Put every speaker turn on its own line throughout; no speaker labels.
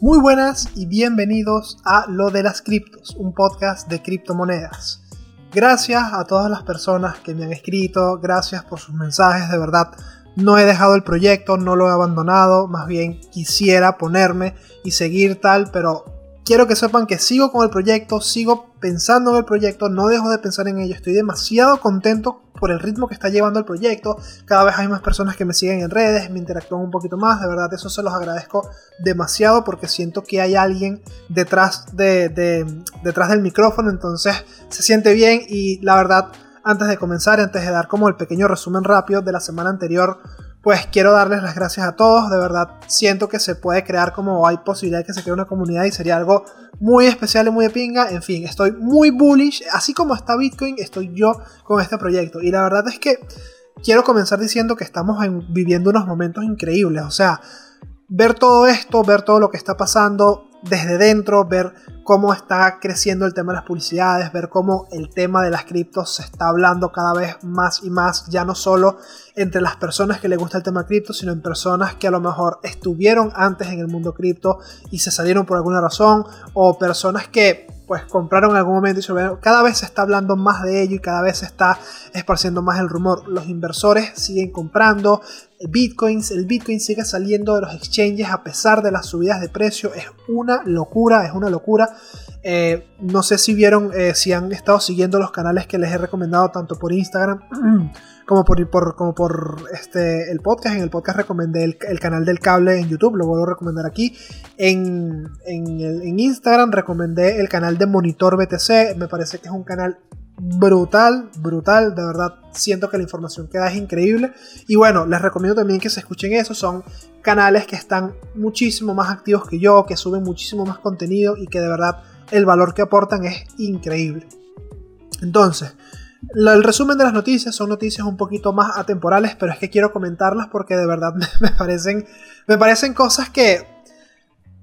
Muy buenas y bienvenidos a Lo de las Criptos, un podcast de criptomonedas. Gracias a todas las personas que me han escrito, gracias por sus mensajes, de verdad. No he dejado el proyecto, no lo he abandonado, más bien quisiera ponerme y seguir tal, pero quiero que sepan que sigo con el proyecto, sigo pensando en el proyecto, no dejo de pensar en ello, estoy demasiado contento por el ritmo que está llevando el proyecto, cada vez hay más personas que me siguen en redes, me interactúan un poquito más, de verdad eso se los agradezco demasiado porque siento que hay alguien detrás, de, detrás del micrófono, entonces se siente bien y la verdad antes de comenzar, antes de dar como el pequeño resumen rápido de la semana anterior, pues quiero darles las gracias a todos. De verdad, siento que se puede crear como hay posibilidad de que se cree una comunidad y sería algo muy especial y muy de pinga. En fin, estoy muy bullish. Así como está Bitcoin, estoy yo con este proyecto. Y la verdad es que quiero comenzar diciendo que estamos viviendo unos momentos increíbles. O sea, ver todo esto, ver todo lo que está pasando, desde dentro, ver cómo está creciendo el tema de las publicidades, ver cómo el tema de las criptos se está hablando cada vez más y más, ya no solo entre las personas que le gusta el tema cripto, sino en personas que a lo mejor estuvieron antes en el mundo cripto y se salieron por alguna razón, o personas que pues compraron en algún momento y se Cada vez se está hablando más de ello y cada vez se está esparciendo más el rumor. Los inversores siguen comprando bitcoins, el bitcoin sigue saliendo de los exchanges a pesar de las subidas de precio. Es una locura, es una locura. Eh, no sé si vieron, eh, si han estado siguiendo los canales que les he recomendado tanto por Instagram como por, por, como por este, el podcast. En el podcast recomendé el, canal del cable en YouTube, lo vuelvo a recomendar aquí. En, en, Instagram recomendé el canal de Monitor BTC, me parece que es un canal brutal, brutal, de verdad siento que la información que da es increíble. Y bueno, les recomiendo también que se escuchen eso, son canales que están muchísimo más activos que yo, que suben muchísimo más contenido y que de verdad el valor que aportan es increíble. Entonces, el resumen de las noticias son noticias un poquito más atemporales, pero es que quiero comentarlas porque de verdad me, parecen, me parecen cosas que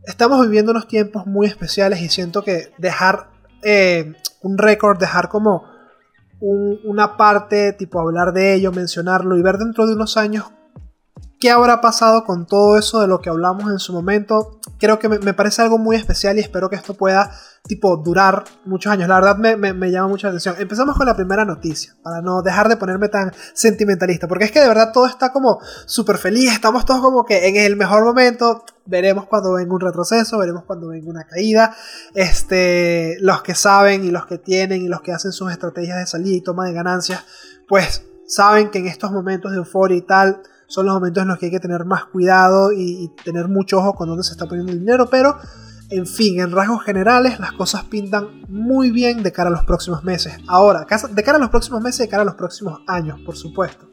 estamos viviendo unos tiempos muy especiales y siento que dejar eh, un récord, dejar como una parte, tipo hablar de ello, mencionarlo y ver dentro de unos años qué habrá pasado con todo eso de lo que hablamos en su momento. Creo que me, parece algo muy especial y espero que esto pueda, tipo, durar muchos años. La verdad me, me, llama mucha atención. Empezamos con la primera noticia, para no dejar de ponerme tan sentimentalista, porque es que de verdad todo está como súper feliz, estamos todos como que en el mejor momento. Veremos cuando venga un retroceso, veremos cuando venga una caída. Este, los que saben y los que tienen y los que hacen sus estrategias de salida y toma de ganancias, pues saben que en estos momentos de euforia y tal, son los momentos en los que hay que tener más cuidado y, tener mucho ojo con dónde se está poniendo el dinero, pero en fin, en rasgos generales las cosas pintan muy bien de cara a los próximos meses. Ahora, de cara a los próximos meses, de cara a los próximos años, por supuesto.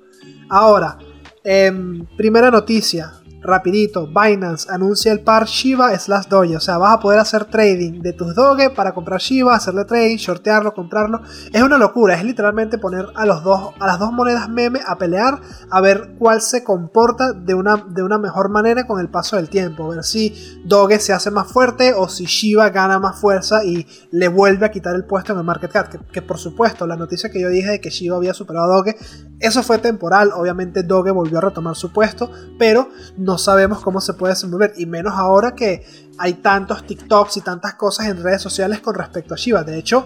Ahora, em, primera noticia, rapidito, Binance anuncia el par Shiba slash Doge. O sea, vas a poder hacer trading de tus Doge para comprar Shiba, hacerle trading, shortearlo, comprarlo. Es una locura, es literalmente poner a, los dos, a las dos monedas meme a pelear, a ver cuál se comporta de una, de una mejor manera con el paso del tiempo. A ver si Doge se hace más fuerte o si Shiba gana más fuerza y le vuelve a quitar el puesto en el market cap. Que, por supuesto, la noticia que yo dije de que Shiba había superado a Doge, eso fue temporal. Obviamente Doge volvió a retomar su puesto, pero no no sabemos cómo se puede desenvolver, y menos ahora que hay tantos TikToks y tantas cosas en redes sociales con respecto a Shiba. De hecho,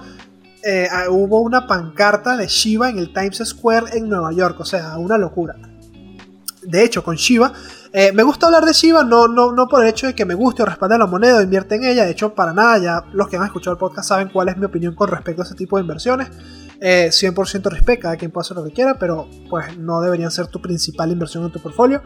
eh, hubo una pancarta de Shiba en el Times Square en Nueva York, o sea, una locura. De hecho, con Shiba, eh, me gusta hablar de Shiba, no, no, no por el hecho de que me guste o respalde la moneda o invierte en ella, de hecho, para nada, ya los que han escuchado el podcast saben cuál es mi opinión con respecto a ese tipo de inversiones. 100% eh, respeto, cada quien puede hacer lo que quiera, pero pues no deberían ser tu principal inversión en tu portfolio.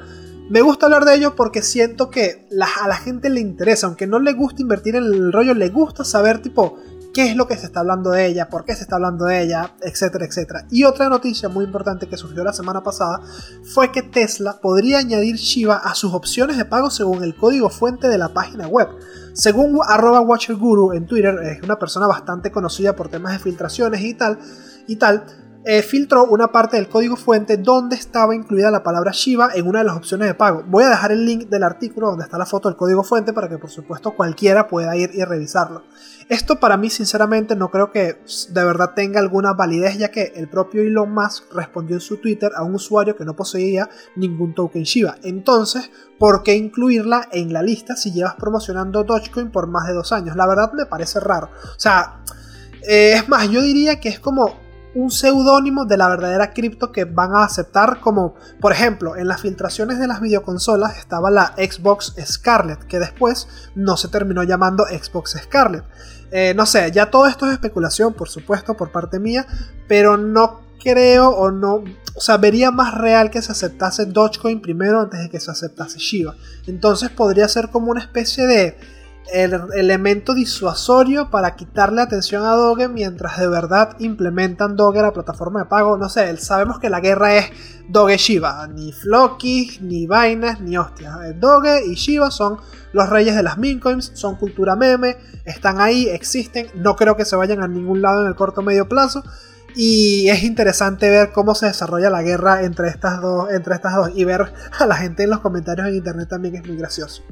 Me gusta hablar de ello porque siento que a la gente le interesa, aunque no le gusta invertir en el rollo, le gusta saber tipo qué es lo que se está hablando de ella, por qué se está hablando de ella, etcétera, etcétera. Y otra noticia muy importante que surgió la semana pasada fue que Tesla podría añadir Shiba a sus opciones de pago según el código fuente de la página web. Según arroba WatcherGuru en Twitter, es una persona bastante conocida por temas de filtraciones y tal, y tal eh, filtró una parte del código fuente donde estaba incluida la palabra Shiba en una de las opciones de pago. Voy a dejar el link del artículo donde está la foto del código fuente para que por supuesto cualquiera pueda ir y revisarlo. Esto para mí sinceramente no creo que de verdad tenga alguna validez ya que el propio Elon Musk respondió en su Twitter a un usuario que no poseía ningún token Shiba. Entonces, ¿por qué incluirla en la lista si llevas promocionando Dogecoin por más de dos años? La verdad me parece raro. O sea, eh, es más, yo diría que es como un seudónimo de la verdadera cripto que van a aceptar como, por ejemplo, en las filtraciones de las videoconsolas estaba la Xbox Scarlet, que después no se terminó llamando Xbox Scarlet. Eh, no sé, ya todo esto es especulación, por supuesto, por parte mía, pero no creo o no, o sea, vería más real que se aceptase Dogecoin primero antes de que se aceptase Shiba. Entonces podría ser como una especie de el elemento disuasorio para quitarle atención a Doge mientras de verdad implementan Doge la plataforma de pago. No sé, sabemos que la guerra es Doge Shiba, ni Floki, ni vainas, ni hostias. Doge y Shiba son los reyes de las mincoins, son cultura meme, están ahí, existen, no creo que se vayan a ningún lado en el corto medio plazo. Y es interesante ver cómo se desarrolla la guerra entre estas dos, entre estas dos y ver a la gente en los comentarios en internet también es muy gracioso.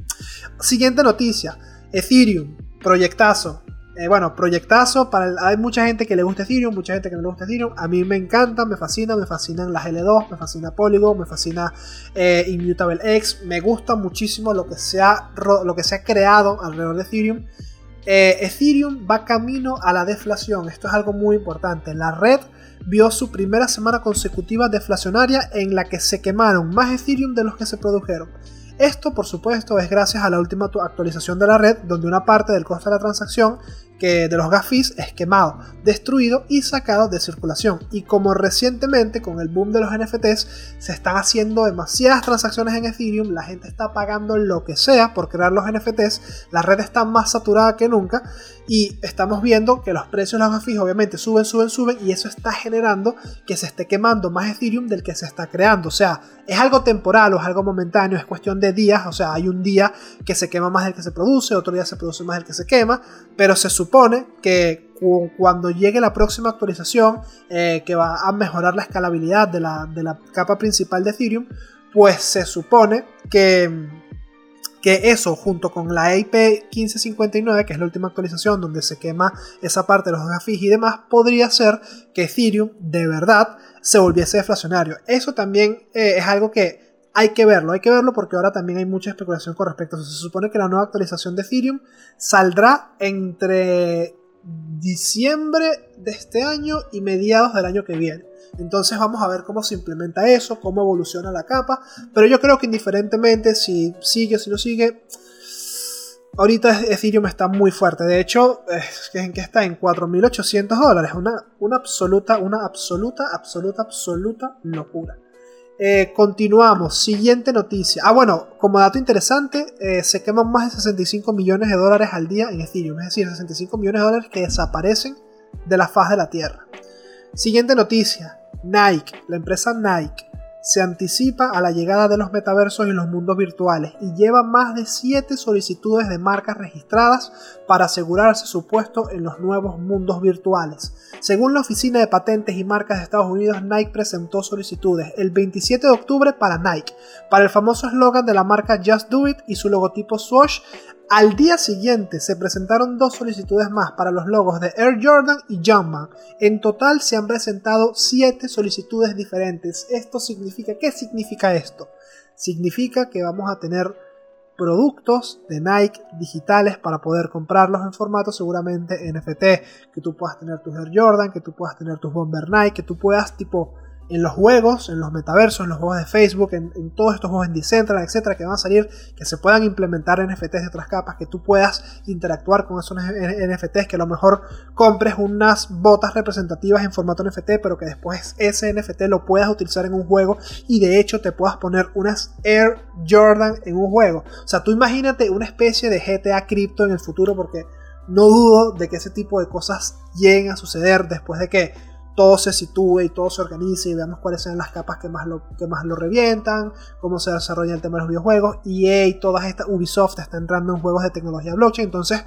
Siguiente noticia. Ethereum, proyectazo. Eh, bueno, proyectazo. Hay mucha gente que le gusta Ethereum, mucha gente que no le gusta Ethereum. A mí me encanta, me fascina, me fascinan las L2, me fascina Polygon, me fascina eh, Immutable X. Me gusta muchísimo lo que, se ha, lo que se ha creado alrededor de Ethereum. Eh, Ethereum va camino a la deflación. Esto es algo muy importante. La red vio su primera semana consecutiva deflacionaria en la que se quemaron más Ethereum de los que se produjeron. Esto, por supuesto, es gracias a la última actualización de la red, donde una parte del costo de la transacción que de los gas fees es quemado, destruido y sacado de circulación. Y como recientemente con el boom de los NFTs se están haciendo demasiadas transacciones en Ethereum, la gente está pagando lo que sea por crear los NFTs, la red está más saturada que nunca y estamos viendo que los precios de los gas fees obviamente suben, suben, suben y eso está generando que se esté quemando más Ethereum del que se está creando. O sea, es algo temporal o es algo momentáneo, es cuestión de días, o sea, hay un día que se quema más del que se produce, otro día se produce más del que se quema, pero se supone supone que cuando llegue la próxima actualización eh, que va a mejorar la escalabilidad de la, capa principal de Ethereum, pues se supone que, que eso junto con la IP 1559, que es la última actualización donde se quema esa parte de los gafis y demás, podría hacer que Ethereum de verdad se volviese deflacionario. Eso también eh, es algo que hay que verlo, hay que verlo porque ahora también hay mucha especulación con respecto. Se supone que la nueva actualización de Ethereum saldrá entre diciembre de este año y mediados del año que viene. Entonces vamos a ver cómo se implementa eso, cómo evoluciona la capa. Pero yo creo que indiferentemente si sigue o si no sigue, ahorita Ethereum está muy fuerte. De hecho, ¿en qué está? En 4.800 dólares. Una, una absoluta, una absoluta, absoluta, absoluta locura. Eh, continuamos, siguiente noticia. Ah, bueno, como dato interesante, eh, se queman más de 65 millones de dólares al día en Ethereum, es decir, 65 millones de dólares que desaparecen de la faz de la Tierra. Siguiente noticia, Nike, la empresa Nike se anticipa a la llegada de los metaversos y los mundos virtuales y lleva más de 7 solicitudes de marcas registradas para asegurarse su puesto en los nuevos mundos virtuales. Según la Oficina de Patentes y Marcas de Estados Unidos, Nike presentó solicitudes el 27 de octubre para Nike, para el famoso eslogan de la marca Just Do It y su logotipo Swoosh, al día siguiente se presentaron dos solicitudes más para los logos de Air Jordan y Jumpman. En total se han presentado siete solicitudes diferentes. Esto significa, ¿qué significa esto? Significa que vamos a tener productos de Nike digitales para poder comprarlos en formato seguramente NFT, que tú puedas tener tus Air Jordan, que tú puedas tener tus Bomber Nike, que tú puedas tipo en los juegos, en los metaversos, en los juegos de Facebook, en, todos estos juegos en Decentraland, etcétera, que van a salir, que se puedan implementar NFTs de otras capas, que tú puedas interactuar con esos NFTs, que a lo mejor compres unas botas representativas en formato NFT, pero que después ese NFT lo puedas utilizar en un juego y de hecho te puedas poner unas Air Jordan en un juego. O sea, tú imagínate una especie de GTA cripto en el futuro, porque no dudo de que ese tipo de cosas lleguen a suceder después de que todo se sitúe y todo se organice y veamos cuáles son las capas que más lo, que más lo revientan, cómo se desarrolla el tema de los videojuegos. EA y todas estas, Ubisoft está entrando en juegos de tecnología blockchain, entonces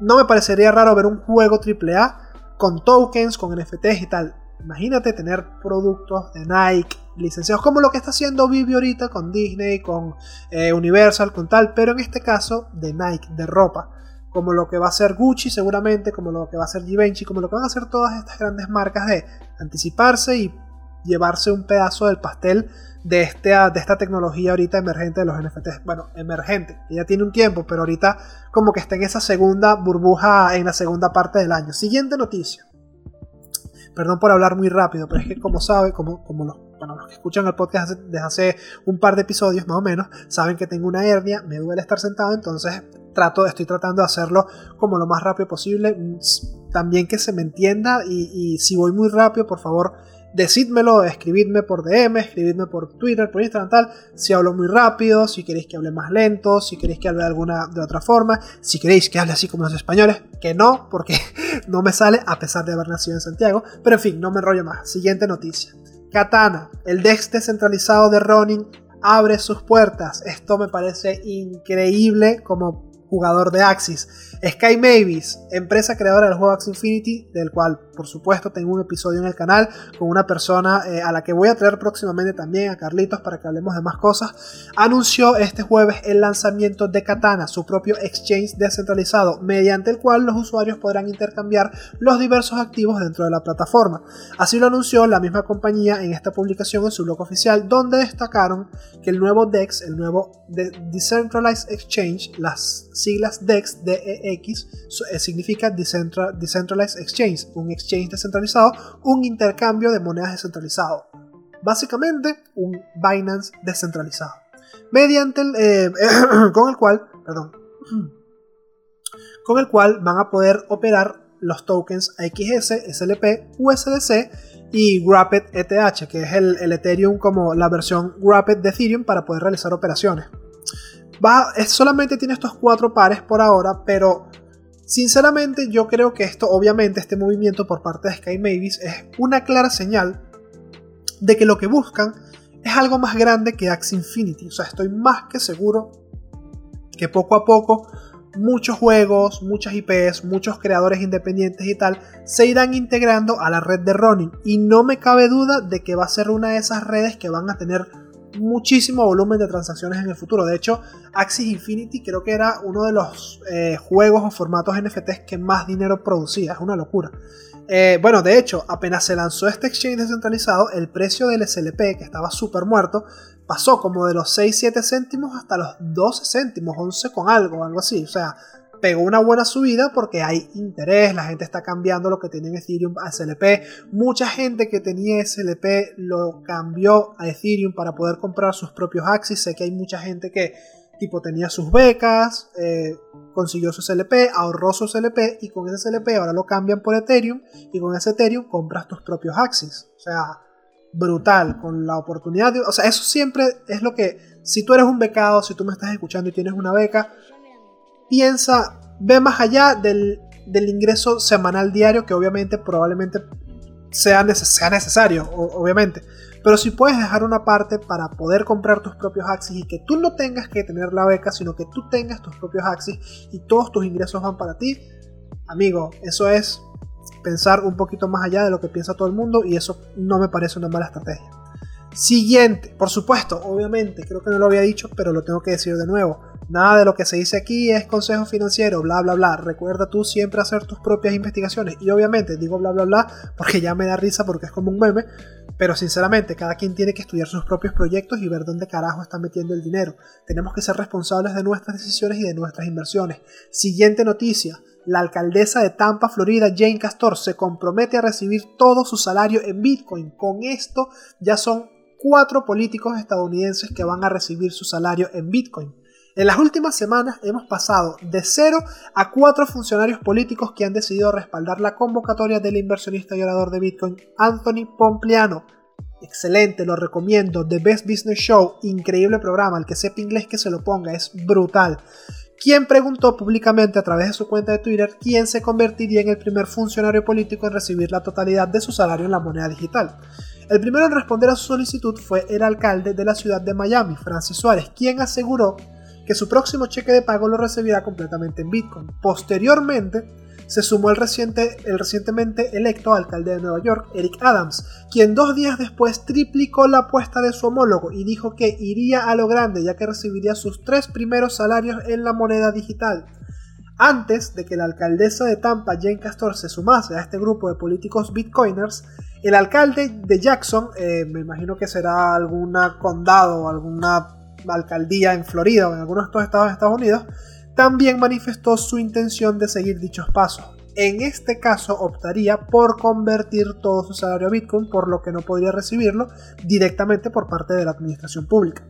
no me parecería raro ver un juego AAA con tokens, con NFTs y tal. Imagínate tener productos de Nike licenciados, como lo que está haciendo Vivi ahorita con Disney, con eh, Universal, con tal, pero en este caso de Nike, de ropa. Como lo que va a ser Gucci seguramente, como lo que va a ser Givenchy, como lo que van a hacer todas estas grandes marcas de anticiparse y llevarse un pedazo del pastel de, este, de esta tecnología ahorita emergente de los NFTs. Bueno, emergente, ya tiene un tiempo, pero ahorita como que está en esa segunda burbuja en la segunda parte del año. Siguiente noticia. Perdón por hablar muy rápido, pero es que como sabe, como, como los, los que escuchan el podcast desde hace un par de episodios más o menos, saben que tengo una hernia, me duele estar sentado, entonces estoy tratando de hacerlo como lo más rápido posible. Mm, también que se me entienda y, y si voy muy rápido, por favor, decídmelo, escribidme por DM, escribidme por Twitter, por Instagram, tal, si hablo muy rápido, si queréis que hable más lento, si queréis que hable de alguna de otra forma, si queréis que hable así como los españoles, que no, porque no me sale a pesar de haber nacido en Santiago, pero en fin, no me enrollo más. Siguiente noticia. Katana, el Dex descentralizado de Ronin, abre sus puertas. Esto me parece increíble como jugador de Axis. Sky Mavis, empresa creadora del juego Axie Infinity, del cual por supuesto tengo un episodio en el canal con una persona eh, a la que voy a traer próximamente también, a Carlitos, para que hablemos de más cosas, anunció este jueves el lanzamiento de Katana, su propio exchange descentralizado, mediante el cual los usuarios podrán intercambiar los diversos activos dentro de la plataforma. Así lo anunció la misma compañía en esta publicación en su blog oficial, donde destacaron que el nuevo DEX, el nuevo Decentralized Exchange, las siglas DEX, DEX, eh, significa Decentralized Exchange, un exchange descentralizado, un intercambio de monedas descentralizado. Básicamente, un Binance descentralizado. Mediante el, eh, con el cual, perdón, con el cual van a poder operar los tokens AXS, SLP, USDC y Wrapped ETH, que es el, el, Ethereum como la versión Wrapped de Ethereum para poder realizar operaciones. Es, solamente tiene estos cuatro pares por ahora, pero sinceramente yo creo que esto, obviamente, este movimiento por parte de Sky Mavis es una clara señal de que lo que buscan es algo más grande que Axie Infinity. O sea, estoy más que seguro que poco a poco muchos juegos, muchas IPs, muchos creadores independientes y tal, se irán integrando a la red de Ronin. Y no me cabe duda de que va a ser una de esas redes que van a tener muchísimo volumen de transacciones en el futuro. De hecho, Axis Infinity creo que era uno de los eh, juegos o formatos NFTs que más dinero producía. Es una locura. Eh, bueno, de hecho, apenas se lanzó este exchange descentralizado, el precio del SLP, que estaba súper muerto, pasó como de los 6-7 céntimos hasta los 12 céntimos, 11 con algo, algo así. O sea, pegó una buena subida porque hay interés, la gente está cambiando lo que tiene en Ethereum a SLP. Mucha gente que tenía SLP lo cambió a Ethereum para poder comprar sus propios Axis. Sé que hay mucha gente que tipo tenía sus becas, eh, consiguió su SLP, ahorró su SLP y con ese SLP ahora lo cambian por Ethereum y con ese Ethereum compras tus propios Axis. O sea, brutal, con la oportunidad de... O sea, eso siempre es lo que... Si tú eres un becado, si tú me estás escuchando y tienes una beca, piensa, ve más allá del, ingreso semanal diario que obviamente probablemente sea, sea necesario, obviamente. Pero si puedes dejar una parte para poder comprar tus propios Axis y que tú no tengas que tener la beca, sino que tú tengas tus propios Axis y todos tus ingresos van para ti, amigo, eso es pensar un poquito más allá de lo que piensa todo el mundo y eso no me parece una mala estrategia. Siguiente, por supuesto, obviamente, creo que no lo había dicho, pero lo tengo que decir de nuevo. Nada de lo que se dice aquí es consejo financiero, bla, bla, bla. Recuerda tú siempre hacer tus propias investigaciones. Y obviamente digo bla, bla, bla porque ya me da risa porque es como un meme. Pero sinceramente, cada quien tiene que estudiar sus propios proyectos y ver dónde carajo está metiendo el dinero. Tenemos que ser responsables de nuestras decisiones y de nuestras inversiones. Siguiente noticia. La alcaldesa de Tampa, Florida, Jane Castor, se compromete a recibir todo su salario en Bitcoin. Con esto ya son cuatro políticos estadounidenses que van a recibir su salario en Bitcoin. En las últimas semanas hemos pasado de cero a cuatro funcionarios políticos que han decidido respaldar la convocatoria del inversionista y orador de Bitcoin, Anthony Pompliano. Excelente, lo recomiendo. The Best Business Show, increíble programa. El que sepa inglés que se lo ponga, es brutal. Quien preguntó públicamente a través de su cuenta de Twitter quién se convertiría en el primer funcionario político en recibir la totalidad de su salario en la moneda digital. El primero en responder a su solicitud fue el alcalde de la ciudad de Miami, Francis Suárez, quien aseguró que su próximo cheque de pago lo recibirá completamente en Bitcoin. Posteriormente, se sumó el, reciente, el recientemente electo alcalde de Nueva York, Eric Adams, quien dos días después triplicó la apuesta de su homólogo y dijo que iría a lo grande ya que recibiría sus tres primeros salarios en la moneda digital. Antes de que la alcaldesa de Tampa, Jane Castor, se sumase a este grupo de políticos bitcoiners, el alcalde de Jackson, eh, me imagino que será alguna condado o alguna alcaldía en Florida o en algunos de estos estados de Estados Unidos, también manifestó su intención de seguir dichos pasos. En este caso optaría por convertir todo su salario a Bitcoin, por lo que no podría recibirlo directamente por parte de la administración pública.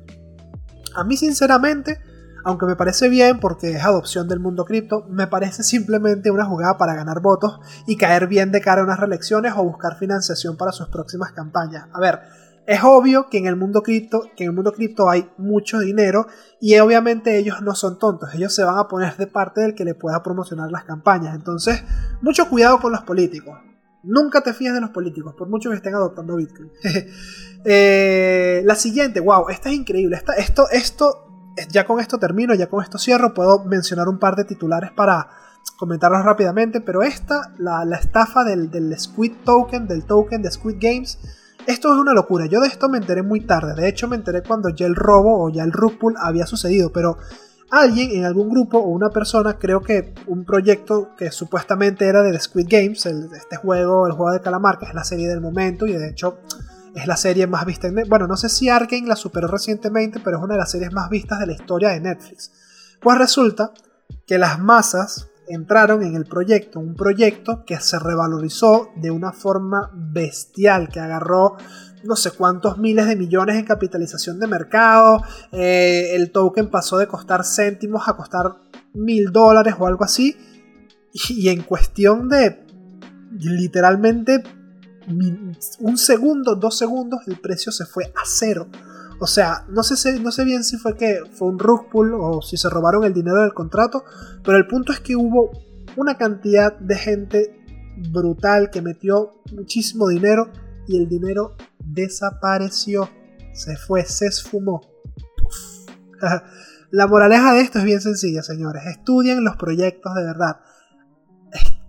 A mí sinceramente, aunque me parece bien porque es adopción del mundo cripto, me parece simplemente una jugada para ganar votos y caer bien de cara a unas reelecciones o buscar financiación para sus próximas campañas. A ver, es obvio que en el mundo cripto, que en el mundo cripto hay mucho dinero y obviamente ellos no son tontos, ellos se van a poner de parte del que le pueda promocionar las campañas. Entonces, mucho cuidado con los políticos. Nunca te fíes de los políticos, por mucho que estén adoptando Bitcoin. Eh, la siguiente, wow, esta es increíble. esto, esto, ya con esto termino, ya con esto cierro. Puedo mencionar un par de titulares para comentarlos rápidamente, pero esta, la, estafa del Squid Token, del token de Squid Games, esto es una locura. Yo de esto me enteré muy tarde. De hecho, me enteré cuando ya el robo o ya el rug había sucedido. Pero alguien en algún grupo o una persona, creo que un proyecto que supuestamente era de The Squid Games, este juego, el juego de calamar, que es la serie del momento y de hecho es la serie más vista en Bueno, no sé si Arkane la superó recientemente, pero es una de las series más vistas de la historia de Netflix. Pues resulta que las masas entraron en el proyecto, un proyecto que se revalorizó de una forma bestial, que agarró no sé cuántos miles de millones en capitalización de mercado, eh, el token pasó de costar céntimos a costar mil dólares o algo así, y en cuestión de literalmente un segundo, dos segundos, el precio se fue a cero. O sea, no sé, no sé bien si fue que fue un rug pull o si se robaron el dinero del contrato, pero el punto es que hubo una cantidad de gente brutal que metió muchísimo dinero y el dinero desapareció, se fue, se esfumó. La moraleja de esto es bien sencilla, señores. Estudien los proyectos de verdad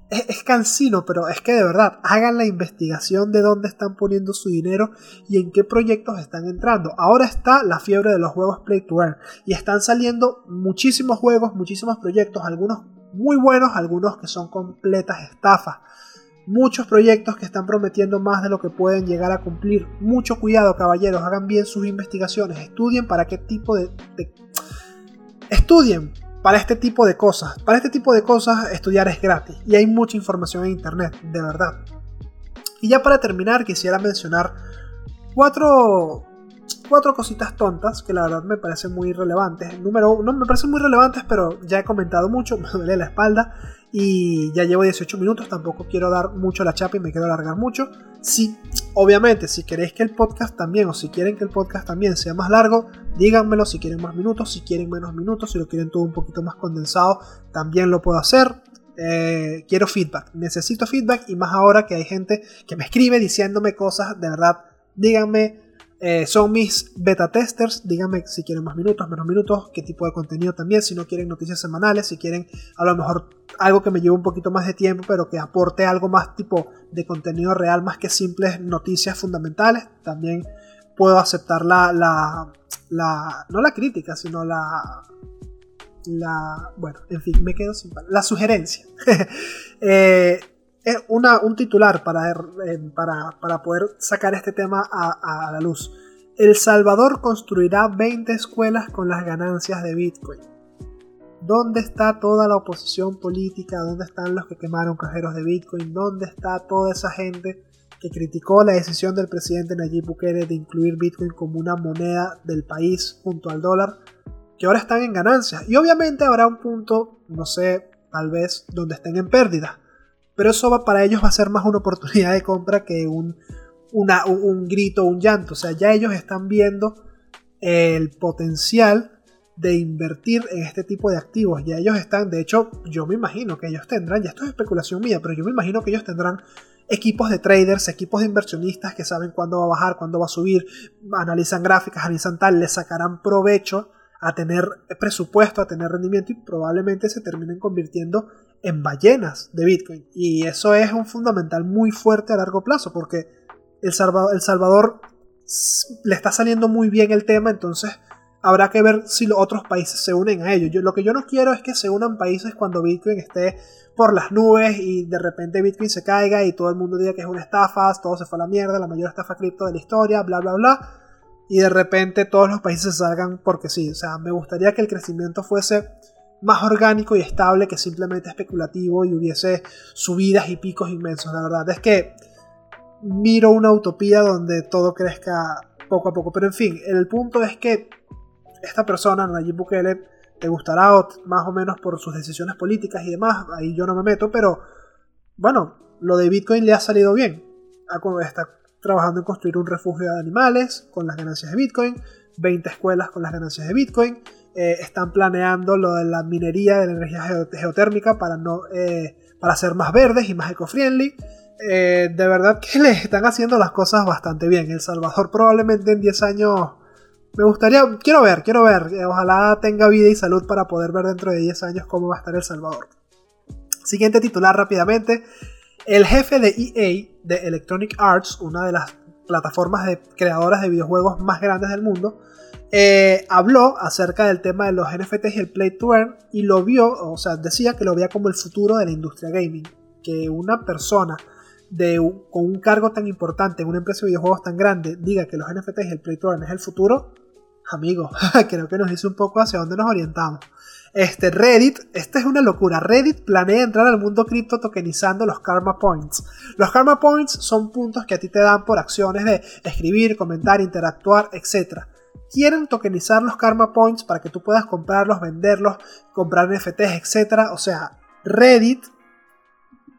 es, cansino, pero es que de verdad, hagan la investigación de dónde están poniendo su dinero y en qué proyectos están entrando. Ahora está la fiebre de los juegos Play to Earn y están saliendo muchísimos juegos, muchísimos proyectos, algunos muy buenos, algunos que son completas estafas. Muchos proyectos que están prometiendo más de lo que pueden llegar a cumplir. Mucho cuidado, caballeros, hagan bien sus investigaciones, estudien para qué tipo de... de... Estudien para este tipo de cosas. Para este tipo de cosas estudiar es gratis y hay mucha información en internet, de verdad. Y ya para terminar quisiera mencionar cuatro, cuatro cositas tontas que la verdad me parecen muy relevantes. Número uno, me parecen muy relevantes, pero ya he comentado mucho, me duele la espalda y ya llevo 18 minutos, tampoco quiero dar mucho la chapa y me quiero alargar mucho. Si, obviamente, si queréis que el podcast también, o si quieren que el podcast también sea más largo, díganmelo si quieren más minutos, si quieren menos minutos, si lo quieren todo un poquito más condensado, también lo puedo hacer. Eh, quiero feedback, necesito feedback y más ahora que hay gente que me escribe diciéndome cosas, de verdad, díganme eh, son mis beta testers. Díganme si quieren más minutos, menos minutos, qué tipo de contenido también. Si no quieren noticias semanales, si quieren a lo mejor algo que me lleve un poquito más de tiempo, pero que aporte algo más tipo de contenido real, más que simples noticias fundamentales. También puedo aceptar la, la, la no la crítica, sino la, la, bueno, en fin, me quedo sin la sugerencia. eh, un titular para, eh, para, para, poder sacar este tema a, a la luz. El Salvador construirá 20 escuelas con las ganancias de Bitcoin. ¿Dónde está toda la oposición política? ¿Dónde están los que quemaron cajeros de Bitcoin? ¿Dónde está toda esa gente que criticó la decisión del presidente Nayib Bukele de incluir Bitcoin como una moneda del país junto al dólar? Que ahora están en ganancias. Y obviamente habrá un punto, no sé, tal vez donde estén en pérdida. Pero eso va, para ellos va a ser más una oportunidad de compra que un, una, un, grito un llanto. O sea, ya ellos están viendo el potencial de invertir en este tipo de activos. Ya ellos están, de hecho, yo me imagino que ellos tendrán, ya esto es especulación mía, pero yo me imagino que ellos tendrán equipos de traders, equipos de inversionistas que saben cuándo va a bajar, cuándo va a subir, analizan gráficas, analizan tal, le sacarán provecho a tener presupuesto, a tener rendimiento y probablemente se terminen convirtiendo en ballenas de Bitcoin. Y eso es un fundamental muy fuerte a largo plazo, porque El Salvador, el Salvador le está saliendo muy bien el tema, entonces habrá que ver si los otros países se unen a ello. Yo, lo que yo no quiero es que se unan países cuando Bitcoin esté por las nubes y de repente Bitcoin se caiga y todo el mundo diga que es una estafa, todo se fue a la mierda, la mayor estafa cripto de la historia, bla, bla, bla. Y de repente todos los países salgan porque sí. O sea, me gustaría que el crecimiento fuese más orgánico y estable que simplemente especulativo y hubiese subidas y picos inmensos. La verdad es que miro una utopía donde todo crezca poco a poco. Pero en fin, el punto es que esta persona, Nayib Bukele, te gustará más o menos por sus decisiones políticas y demás, ahí yo no me meto, pero bueno, lo de Bitcoin le ha salido bien. Está trabajando en construir un refugio de animales con las ganancias de Bitcoin, 20 escuelas con las ganancias de Bitcoin, eh, están planeando lo de la minería de la energía geotérmica para, no, eh, para ser más verdes y más eco-friendly. Eh, de verdad que le están haciendo las cosas bastante bien. El Salvador probablemente en 10 años me gustaría, quiero ver, quiero ver. Ojalá tenga vida y salud para poder ver dentro de 10 años cómo va a estar El Salvador. Siguiente titular rápidamente. El jefe de EA, de Electronic Arts, una de las plataformas de creadoras de videojuegos más grandes del mundo, eh, habló acerca del tema de los NFTs y el Play to Earn y lo vio, o sea, decía que lo veía como el futuro de la industria gaming. Que una persona de, con un cargo tan importante en una empresa de videojuegos tan grande diga que los NFTs y el Play to Earn es el futuro, amigo, creo que nos dice un poco hacia dónde nos orientamos. Este Reddit, esta es una locura. Reddit planea entrar al mundo cripto tokenizando los Karma Points. Los Karma Points son puntos que a ti te dan por acciones de escribir, comentar, interactuar, etc. Quieren tokenizar los Karma Points para que tú puedas comprarlos, venderlos, comprar NFTs, etc. O sea, Reddit,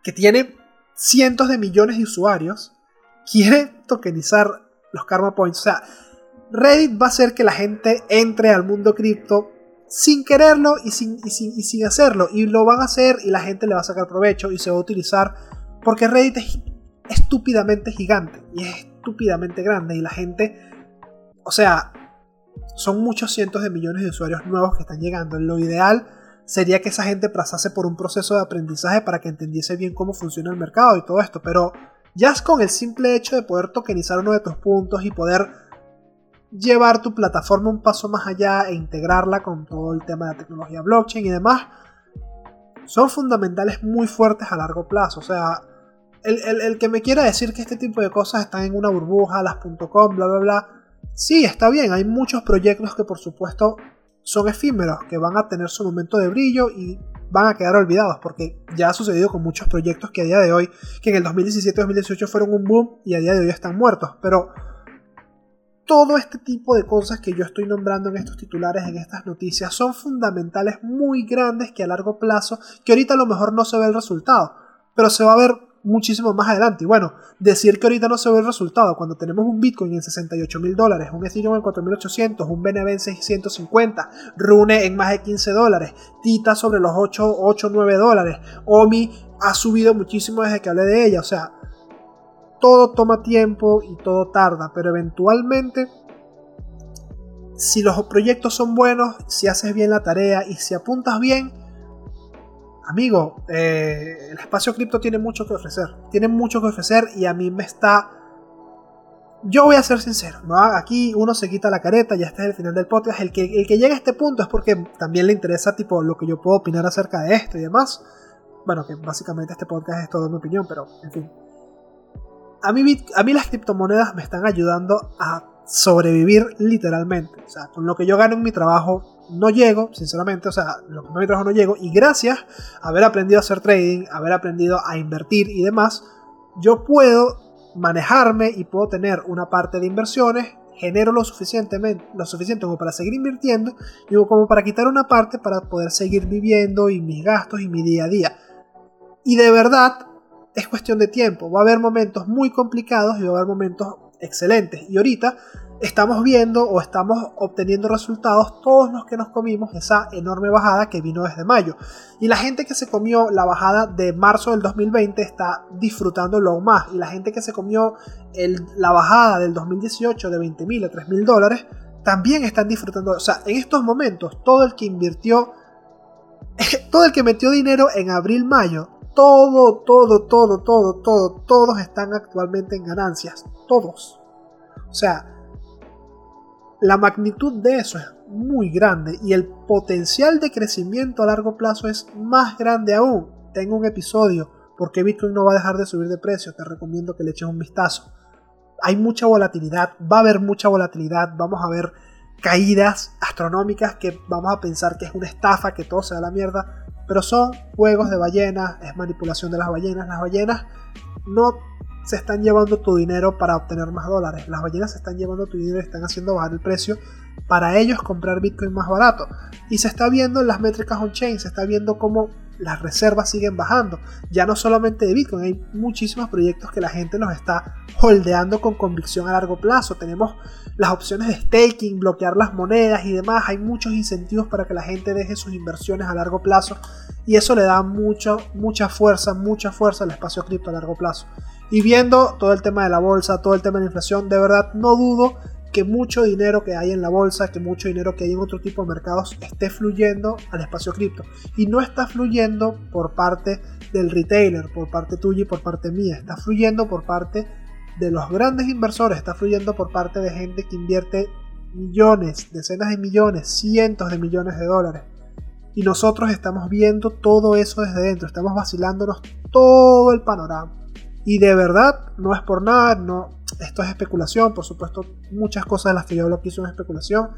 que tiene cientos de millones de usuarios, quiere tokenizar los Karma Points. O sea, Reddit va a hacer que la gente entre al mundo cripto sin quererlo y sin, sin, hacerlo. Y lo van a hacer y la gente le va a sacar provecho y se va a utilizar. Porque Reddit es estúpidamente gigante y es estúpidamente grande. Y la gente, o sea, son muchos cientos de millones de usuarios nuevos que están llegando. Lo ideal sería que esa gente pasase por un proceso de aprendizaje para que entendiese bien cómo funciona el mercado y todo esto. Pero ya es con el simple hecho de poder tokenizar uno de tus puntos y poder llevar tu plataforma un paso más allá e integrarla con todo el tema de la tecnología blockchain y demás, son fundamentales muy fuertes a largo plazo. O sea, el, que me quiera decir que este tipo de cosas están en una burbuja, las .com, bla, bla, bla, sí, está bien, hay muchos proyectos que por supuesto son efímeros, que van a tener su momento de brillo y van a quedar olvidados, porque ya ha sucedido con muchos proyectos que a día de hoy, que en el 2017-2018 fueron un boom y a día de hoy están muertos, pero todo este tipo de cosas que yo estoy nombrando en estos titulares, en estas noticias, son fundamentales muy grandes que a largo plazo, que ahorita a lo mejor no se ve el resultado, pero se va a ver muchísimo más adelante. Y bueno, decir que ahorita no se ve el resultado cuando tenemos un Bitcoin en 68 mil dólares, un Ethereum en 4800, un BNB en 650, Rune en más de 15 dólares, Tita sobre los 8, 8 9 dólares, Omi ha subido muchísimo desde que hablé de ella, o sea, todo toma tiempo y todo tarda, pero eventualmente, si los proyectos son buenos, si haces bien la tarea y si apuntas bien, amigo, eh, el espacio cripto tiene mucho que ofrecer. Tiene mucho que ofrecer y a mí me está... Yo voy a ser sincero, ¿no? aquí uno se quita la careta, ya este es el final del podcast. El que, el que llega a este punto es porque también le interesa tipo lo que yo puedo opinar acerca de esto y demás. Bueno, que básicamente este podcast es toda mi opinión, pero en fin a mí, a mí las criptomonedas me están ayudando a sobrevivir literalmente. O sea, con lo que yo gano en mi trabajo no llego, sinceramente, o sea, lo que me mi trabajo no llego. Y gracias a haber aprendido a hacer trading, haber aprendido a invertir y demás, yo puedo manejarme y puedo tener una parte de inversiones, genero lo, suficientemente, lo suficiente como para seguir invirtiendo y como para quitar una parte para poder seguir viviendo y mis gastos y mi día a día. Y de verdad, es cuestión de tiempo. Va a haber momentos muy complicados y va a haber momentos excelentes. Y ahorita estamos viendo o estamos obteniendo resultados todos los que nos comimos esa enorme bajada que vino desde mayo. Y la gente que se comió la bajada de marzo del 2020 está disfrutándolo aún más. Y la gente que se comió la bajada del 2018 de 20 mil a 3 mil dólares también están disfrutando. O sea, en estos momentos todo el que invirtió todo el que metió dinero en abril, mayo, todo, todo, todo, todo, todo, todos están actualmente en ganancias. Todos. O sea, la magnitud de eso es muy grande y el potencial de crecimiento a largo plazo es más grande aún. Tengo un episodio porque Bitcoin no va a dejar de subir de precio, te recomiendo que le eches un vistazo. Hay mucha volatilidad, va a haber mucha volatilidad, vamos a ver caídas astronómicas que vamos a pensar que es una estafa, que todo se da la mierda, pero son juegos de ballenas, es manipulación de las ballenas. Las ballenas no se están llevando tu dinero para obtener más dólares. Las ballenas se están llevando tu dinero y están haciendo bajar el precio para ellos comprar Bitcoin más barato. Y se está viendo en las métricas on-chain, se está viendo cómo las reservas siguen bajando. Ya no solamente de Bitcoin, hay muchísimos proyectos que la gente los está holdeando con convicción a largo plazo. Tenemos las opciones de staking, bloquear las monedas y demás. Hay muchos incentivos para que la gente deje sus inversiones a largo plazo. Y eso le da mucho, mucha fuerza, mucha fuerza al espacio cripto a largo plazo. Y viendo todo el tema de la bolsa, todo el tema de la inflación, de verdad no dudo que mucho dinero que hay en la bolsa, que mucho dinero que hay en otro tipo de mercados esté fluyendo al espacio cripto. Y no está fluyendo por parte del retailer, por parte tuya y por parte mía. Está fluyendo por parte de los grandes inversores, está fluyendo por parte de gente que invierte millones, decenas de millones, cientos de millones de dólares. Y nosotros estamos viendo todo eso desde dentro, estamos vacilándonos todo el panorama. Y de verdad, no es por nada, no, esto es especulación, por supuesto, muchas cosas de las que yo hablo aquí son especulación,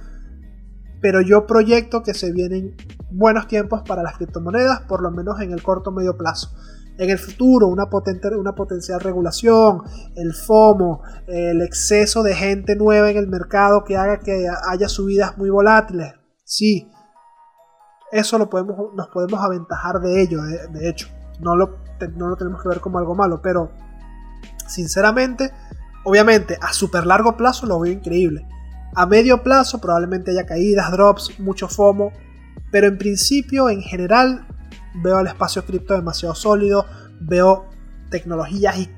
pero yo proyecto que se vienen buenos tiempos para las criptomonedas, por lo menos en el corto medio plazo. En el futuro, una, potente, una potencial regulación, el FOMO, el exceso de gente nueva en el mercado que haga que haya subidas muy volátiles. Sí, eso lo podemos, nos podemos aventajar de ello, de hecho no lo, no lo tenemos que ver como algo malo, pero sinceramente, obviamente a super largo plazo lo veo increíble. A medio plazo probablemente haya caídas, drops, mucho FOMO, pero en principio, en general, veo el espacio cripto demasiado sólido, veo tecnologías y,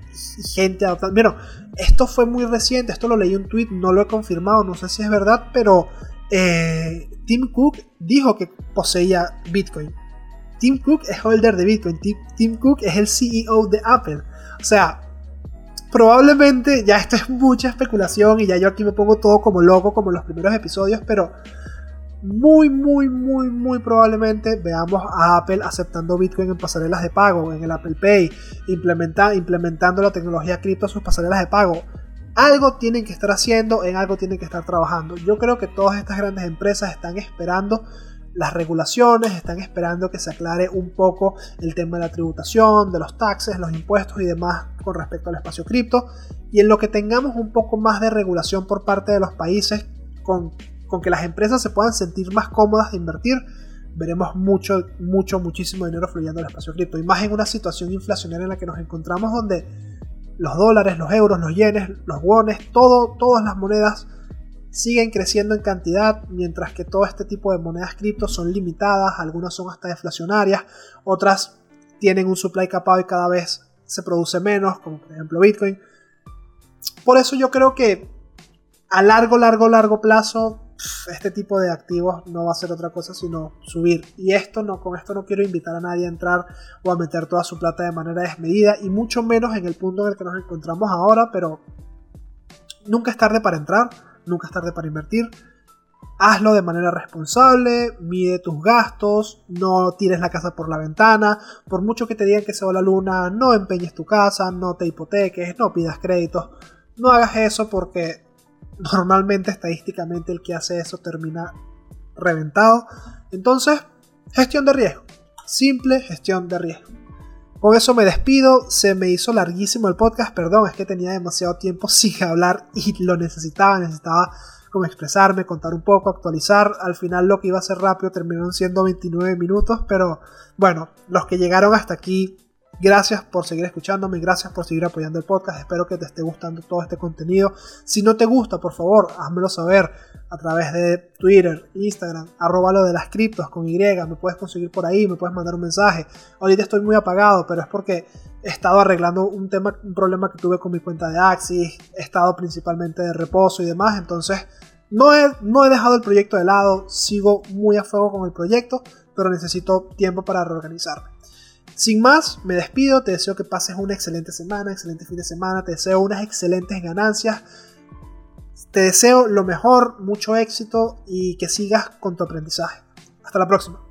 gente adoptando. Bueno, esto fue muy reciente, esto lo leí en un tweet, no lo he confirmado, no sé si es verdad, pero eh, Tim Cook dijo que poseía Bitcoin. Tim Cook es holder de Bitcoin, Tim, Cook es el CEO de Apple. O sea, probablemente ya esto es mucha especulación y ya yo aquí me pongo todo como loco como en los primeros episodios, pero muy, muy, muy, muy probablemente veamos a Apple aceptando Bitcoin en pasarelas de pago, en el Apple Pay, implementando la tecnología cripto a sus pasarelas de pago. Algo tienen que estar haciendo, en algo tienen que estar trabajando. Yo creo que todas estas grandes empresas están esperando las regulaciones, están esperando que se aclare un poco el tema de la tributación, de los taxes, los impuestos y demás con respecto al espacio cripto. Y en lo que tengamos un poco más de regulación por parte de los países, con, con que las empresas se puedan sentir más cómodas de invertir, veremos mucho, mucho, muchísimo dinero fluyendo al espacio cripto. Y más en una situación inflacionaria en la que nos encontramos donde los dólares, los euros, los yenes, los wones, todo, todas las monedas siguen creciendo en cantidad, mientras que todo este tipo de monedas cripto son limitadas, algunas son hasta deflacionarias, otras tienen un supply capado y cada vez se produce menos, como por ejemplo Bitcoin. Por eso yo creo que a largo, largo, largo plazo este tipo de activos no va a ser otra cosa sino subir. Y esto no, con esto no quiero invitar a nadie a entrar o a meter toda su plata de manera desmedida, y mucho menos en el punto en el que nos encontramos ahora, pero nunca es tarde para entrar nunca es tarde para invertir. Hazlo de manera responsable, mide tus gastos, no tires la casa por la ventana, por mucho que te digan que se va la luna, no empeñes tu casa, no te hipoteques, no pidas créditos, no hagas eso porque normalmente estadísticamente el que hace eso termina reventado. Entonces, gestión de riesgo, simple gestión de riesgo. Con eso me despido, se me hizo larguísimo el podcast, perdón, es que tenía demasiado tiempo sin hablar y lo necesitaba, necesitaba como expresarme, contar un poco, actualizar. Al final lo que iba a ser rápido terminaron siendo 29 minutos, pero bueno, los que llegaron hasta aquí Gracias por seguir escuchándome, gracias por seguir apoyando el podcast. Espero que te esté gustando todo este contenido. Si no te gusta, por favor, házmelo saber a través de Twitter, Instagram, arroba lo de las criptos con Y. Me puedes conseguir por ahí, me puedes mandar un mensaje. Ahorita estoy muy apagado, pero es porque he estado arreglando un tema, un problema que tuve con mi cuenta de Axis. He estado principalmente de reposo y demás. Entonces, no he, no he dejado el proyecto de lado. Sigo muy a fuego con el proyecto pero necesito tiempo para reorganizarme. Sin más, me despido, te deseo que pases una excelente semana, excelente fin de semana, te deseo unas excelentes ganancias, te deseo lo mejor, mucho éxito y que sigas con tu aprendizaje. Hasta la próxima.